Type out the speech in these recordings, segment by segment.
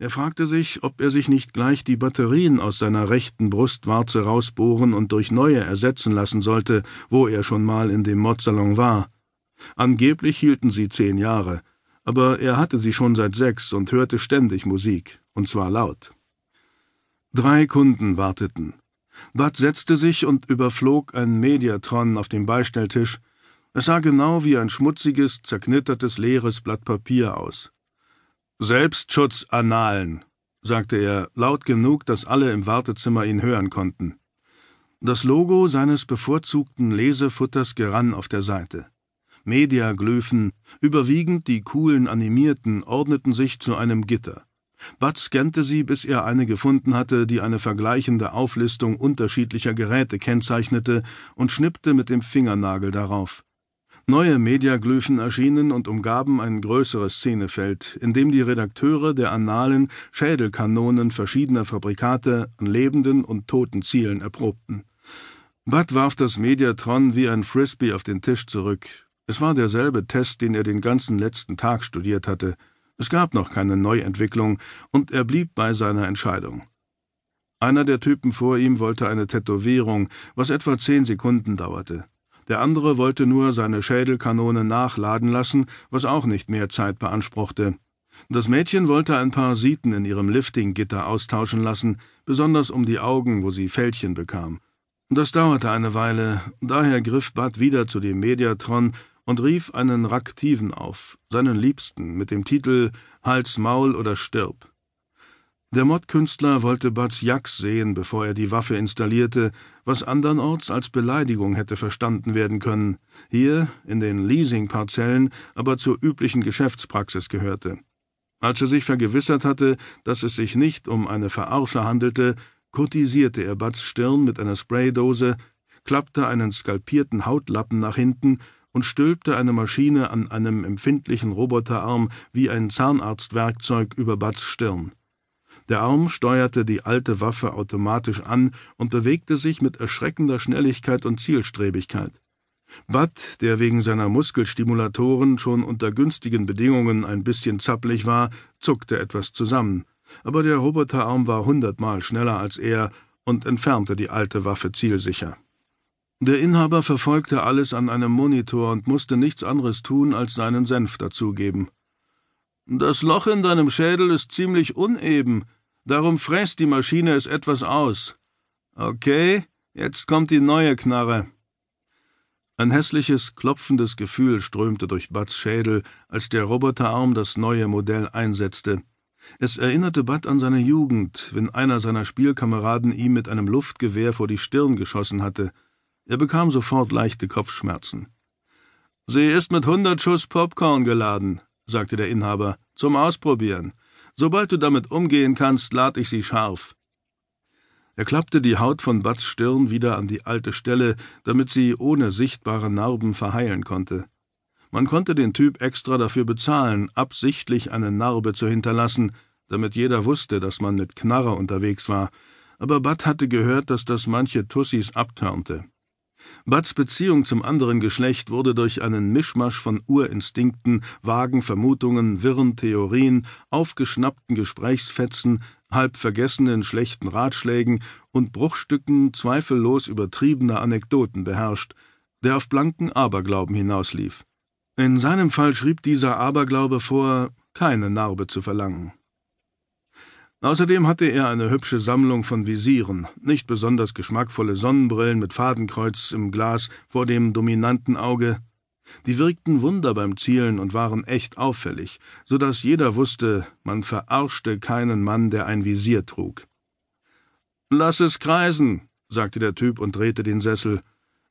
Er fragte sich, ob er sich nicht gleich die Batterien aus seiner rechten Brustwarze rausbohren und durch neue ersetzen lassen sollte, wo er schon mal in dem Mordsalon war. Angeblich hielten sie zehn Jahre, aber er hatte sie schon seit sechs und hörte ständig Musik, und zwar laut. Drei Kunden warteten. Bud setzte sich und überflog ein Mediatron auf dem Beistelltisch. Es sah genau wie ein schmutziges, zerknittertes, leeres Blatt Papier aus. Selbstschutzanalen, sagte er, laut genug, dass alle im Wartezimmer ihn hören konnten. Das Logo seines bevorzugten Lesefutters gerann auf der Seite. Mediaglyphen, überwiegend die coolen Animierten, ordneten sich zu einem Gitter. Bud scannte sie, bis er eine gefunden hatte, die eine vergleichende Auflistung unterschiedlicher Geräte kennzeichnete, und schnippte mit dem Fingernagel darauf. Neue Mediaglyphen erschienen und umgaben ein größeres Szenefeld, in dem die Redakteure der Annalen Schädelkanonen verschiedener Fabrikate an lebenden und toten Zielen erprobten. Bud warf das Mediatron wie ein Frisbee auf den Tisch zurück. Es war derselbe Test, den er den ganzen letzten Tag studiert hatte. Es gab noch keine Neuentwicklung, und er blieb bei seiner Entscheidung. Einer der Typen vor ihm wollte eine Tätowierung, was etwa zehn Sekunden dauerte. Der andere wollte nur seine Schädelkanone nachladen lassen, was auch nicht mehr Zeit beanspruchte. Das Mädchen wollte ein paar Sieten in ihrem Liftinggitter austauschen lassen, besonders um die Augen, wo sie Fältchen bekam. Das dauerte eine Weile, daher griff Bud wieder zu dem Mediatron und rief einen Raktiven auf, seinen Liebsten, mit dem Titel Hals, Maul oder Stirb. Der Modkünstler wollte Buds Jax sehen, bevor er die Waffe installierte, was andernorts als Beleidigung hätte verstanden werden können, hier, in den Leasingparzellen, aber zur üblichen Geschäftspraxis gehörte. Als er sich vergewissert hatte, dass es sich nicht um eine Verarsche handelte, kotisierte er Buds Stirn mit einer Spraydose, klappte einen skalpierten Hautlappen nach hinten und stülpte eine Maschine an einem empfindlichen Roboterarm wie ein Zahnarztwerkzeug über Buds Stirn. Der Arm steuerte die alte Waffe automatisch an und bewegte sich mit erschreckender Schnelligkeit und Zielstrebigkeit. Bud, der wegen seiner Muskelstimulatoren schon unter günstigen Bedingungen ein bisschen zappelig war, zuckte etwas zusammen, aber der Roboterarm war hundertmal schneller als er und entfernte die alte Waffe zielsicher. Der Inhaber verfolgte alles an einem Monitor und musste nichts anderes tun, als seinen Senf dazugeben. Das Loch in deinem Schädel ist ziemlich uneben, Darum fräst die Maschine es etwas aus. Okay, jetzt kommt die neue Knarre. Ein hässliches, klopfendes Gefühl strömte durch Buds Schädel, als der Roboterarm das neue Modell einsetzte. Es erinnerte Bud an seine Jugend, wenn einer seiner Spielkameraden ihm mit einem Luftgewehr vor die Stirn geschossen hatte. Er bekam sofort leichte Kopfschmerzen. Sie ist mit hundert Schuss Popcorn geladen, sagte der Inhaber, zum Ausprobieren. Sobald du damit umgehen kannst, lad ich sie scharf. Er klappte die Haut von Buds Stirn wieder an die alte Stelle, damit sie ohne sichtbare Narben verheilen konnte. Man konnte den Typ extra dafür bezahlen, absichtlich eine Narbe zu hinterlassen, damit jeder wusste, dass man mit Knarre unterwegs war, aber Bud hatte gehört, dass das manche Tussis abtörnte. Buds Beziehung zum anderen Geschlecht wurde durch einen Mischmasch von Urinstinkten, vagen Vermutungen, wirren Theorien, aufgeschnappten Gesprächsfetzen, halb vergessenen schlechten Ratschlägen und Bruchstücken zweifellos übertriebener Anekdoten beherrscht, der auf blanken Aberglauben hinauslief. In seinem Fall schrieb dieser Aberglaube vor, keine Narbe zu verlangen. Außerdem hatte er eine hübsche Sammlung von Visieren, nicht besonders geschmackvolle Sonnenbrillen mit Fadenkreuz im Glas vor dem dominanten Auge. Die wirkten Wunder beim Zielen und waren echt auffällig, so dass jeder wusste, man verarschte keinen Mann, der ein Visier trug. Lass es kreisen, sagte der Typ und drehte den Sessel.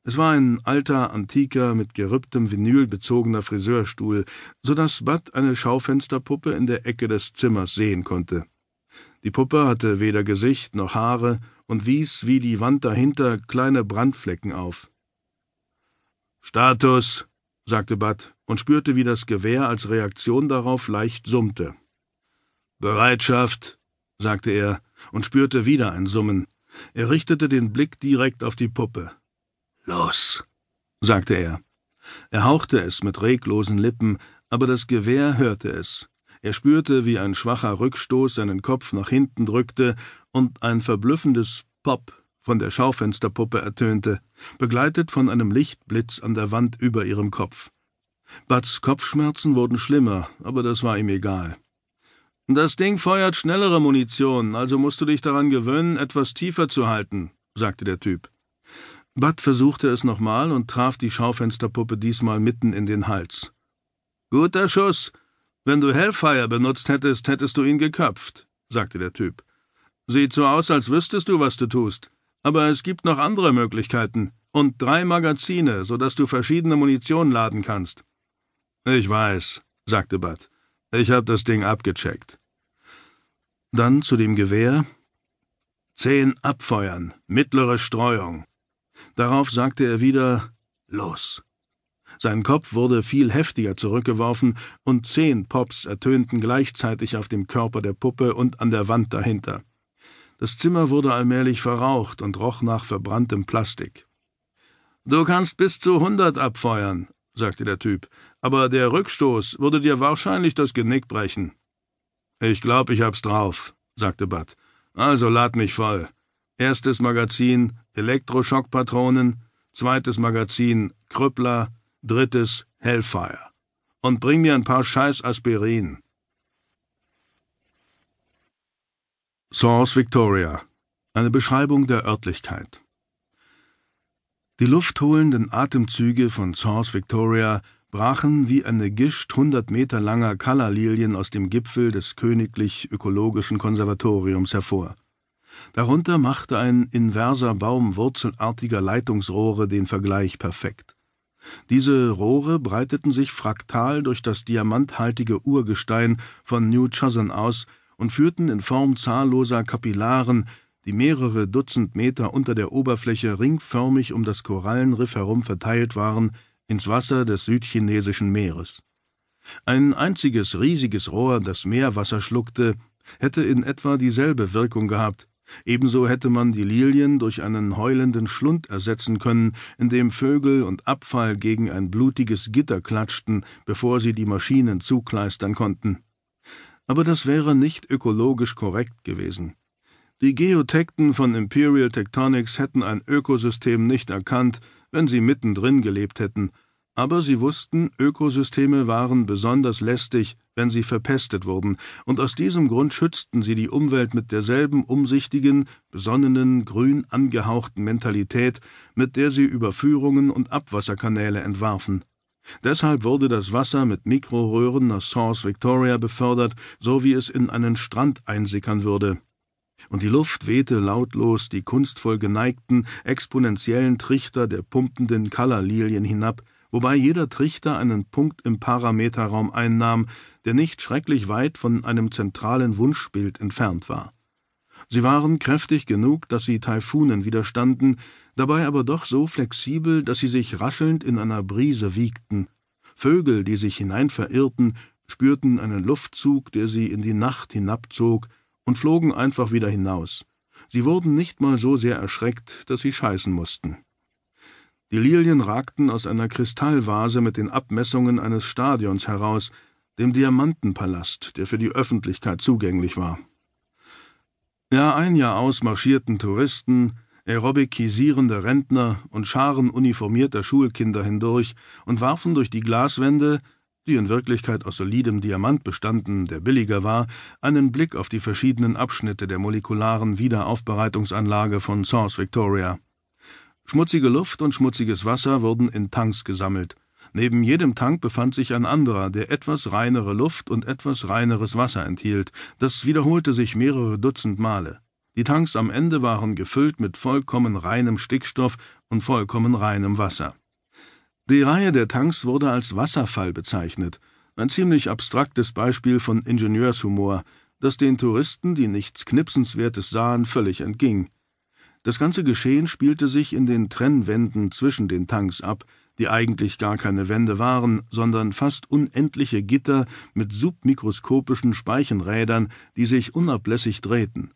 Es war ein alter, antiker, mit gerüpptem Vinyl bezogener Friseurstuhl, so dass Bud eine Schaufensterpuppe in der Ecke des Zimmers sehen konnte. Die Puppe hatte weder Gesicht noch Haare und wies wie die Wand dahinter kleine Brandflecken auf. Status, sagte Bud und spürte, wie das Gewehr als Reaktion darauf leicht summte. Bereitschaft, sagte er und spürte wieder ein Summen. Er richtete den Blick direkt auf die Puppe. Los, sagte er. Er hauchte es mit reglosen Lippen, aber das Gewehr hörte es. Er spürte, wie ein schwacher Rückstoß seinen Kopf nach hinten drückte und ein verblüffendes Pop von der Schaufensterpuppe ertönte, begleitet von einem Lichtblitz an der Wand über ihrem Kopf. Buds Kopfschmerzen wurden schlimmer, aber das war ihm egal. Das Ding feuert schnellere Munition, also musst du dich daran gewöhnen, etwas tiefer zu halten, sagte der Typ. Bud versuchte es nochmal und traf die Schaufensterpuppe diesmal mitten in den Hals. Guter Schuss. Wenn du Hellfire benutzt hättest, hättest du ihn geköpft, sagte der Typ. Sieht so aus, als wüsstest du, was du tust. Aber es gibt noch andere Möglichkeiten und drei Magazine, so dass du verschiedene Munition laden kannst. Ich weiß, sagte Bud. Ich hab das Ding abgecheckt. Dann zu dem Gewehr. Zehn abfeuern, mittlere Streuung. Darauf sagte er wieder Los. Sein Kopf wurde viel heftiger zurückgeworfen, und zehn Pops ertönten gleichzeitig auf dem Körper der Puppe und an der Wand dahinter. Das Zimmer wurde allmählich verraucht und roch nach verbranntem Plastik. Du kannst bis zu hundert abfeuern, sagte der Typ, aber der Rückstoß würde dir wahrscheinlich das Genick brechen. Ich glaub, ich hab's drauf, sagte Bud. Also lad mich voll. Erstes Magazin Elektroschockpatronen, zweites Magazin Krüppler, drittes Hellfire. Und bring mir ein paar Scheiß Aspirin. Source Victoria. Eine Beschreibung der Örtlichkeit. Die luftholenden Atemzüge von Source Victoria brachen wie eine Gischt hundert Meter langer Kallalilien aus dem Gipfel des Königlich Ökologischen Konservatoriums hervor. Darunter machte ein inverser Baum wurzelartiger Leitungsrohre den Vergleich perfekt. Diese Rohre breiteten sich fraktal durch das diamanthaltige Urgestein von New Chosin aus und führten in Form zahlloser Kapillaren, die mehrere Dutzend Meter unter der Oberfläche ringförmig um das Korallenriff herum verteilt waren, ins Wasser des südchinesischen Meeres. Ein einziges riesiges Rohr, das Meerwasser schluckte, hätte in etwa dieselbe Wirkung gehabt. Ebenso hätte man die Lilien durch einen heulenden Schlund ersetzen können, in dem Vögel und Abfall gegen ein blutiges Gitter klatschten, bevor sie die Maschinen zukleistern konnten aber das wäre nicht ökologisch korrekt gewesen. Die Geotekten von Imperial Tectonics hätten ein Ökosystem nicht erkannt, wenn sie mittendrin gelebt hätten, aber sie wussten, Ökosysteme waren besonders lästig, wenn sie verpestet wurden, und aus diesem Grund schützten sie die Umwelt mit derselben umsichtigen, besonnenen, grün angehauchten Mentalität, mit der sie Überführungen und Abwasserkanäle entwarfen. Deshalb wurde das Wasser mit Mikroröhren nach Source Victoria befördert, so wie es in einen Strand einsickern würde. Und die Luft wehte lautlos die kunstvoll geneigten, exponentiellen Trichter der pumpenden Colorlilien hinab, wobei jeder Trichter einen Punkt im Parameterraum einnahm, der nicht schrecklich weit von einem zentralen Wunschbild entfernt war. Sie waren kräftig genug, dass sie Taifunen widerstanden, dabei aber doch so flexibel, dass sie sich raschelnd in einer Brise wiegten. Vögel, die sich hinein verirrten, spürten einen Luftzug, der sie in die Nacht hinabzog, und flogen einfach wieder hinaus. Sie wurden nicht mal so sehr erschreckt, dass sie scheißen mussten. Die Lilien ragten aus einer Kristallvase mit den Abmessungen eines Stadions heraus, dem Diamantenpalast, der für die Öffentlichkeit zugänglich war. Jahr ein Jahr aus marschierten Touristen, aerobikisierende Rentner und Scharen uniformierter Schulkinder hindurch und warfen durch die Glaswände, die in Wirklichkeit aus solidem Diamant bestanden, der billiger war, einen Blick auf die verschiedenen Abschnitte der molekularen Wiederaufbereitungsanlage von Source Victoria. Schmutzige Luft und schmutziges Wasser wurden in Tanks gesammelt. Neben jedem Tank befand sich ein anderer, der etwas reinere Luft und etwas reineres Wasser enthielt. Das wiederholte sich mehrere Dutzend Male. Die Tanks am Ende waren gefüllt mit vollkommen reinem Stickstoff und vollkommen reinem Wasser. Die Reihe der Tanks wurde als Wasserfall bezeichnet, ein ziemlich abstraktes Beispiel von Ingenieurshumor, das den Touristen, die nichts Knipsenswertes sahen, völlig entging. Das ganze Geschehen spielte sich in den Trennwänden zwischen den Tanks ab, die eigentlich gar keine Wände waren, sondern fast unendliche Gitter mit submikroskopischen Speichenrädern, die sich unablässig drehten.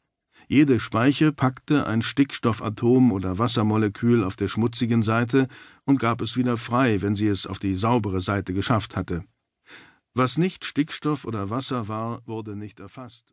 Jede Speiche packte ein Stickstoffatom oder Wassermolekül auf der schmutzigen Seite und gab es wieder frei, wenn sie es auf die saubere Seite geschafft hatte. Was nicht Stickstoff oder Wasser war, wurde nicht erfasst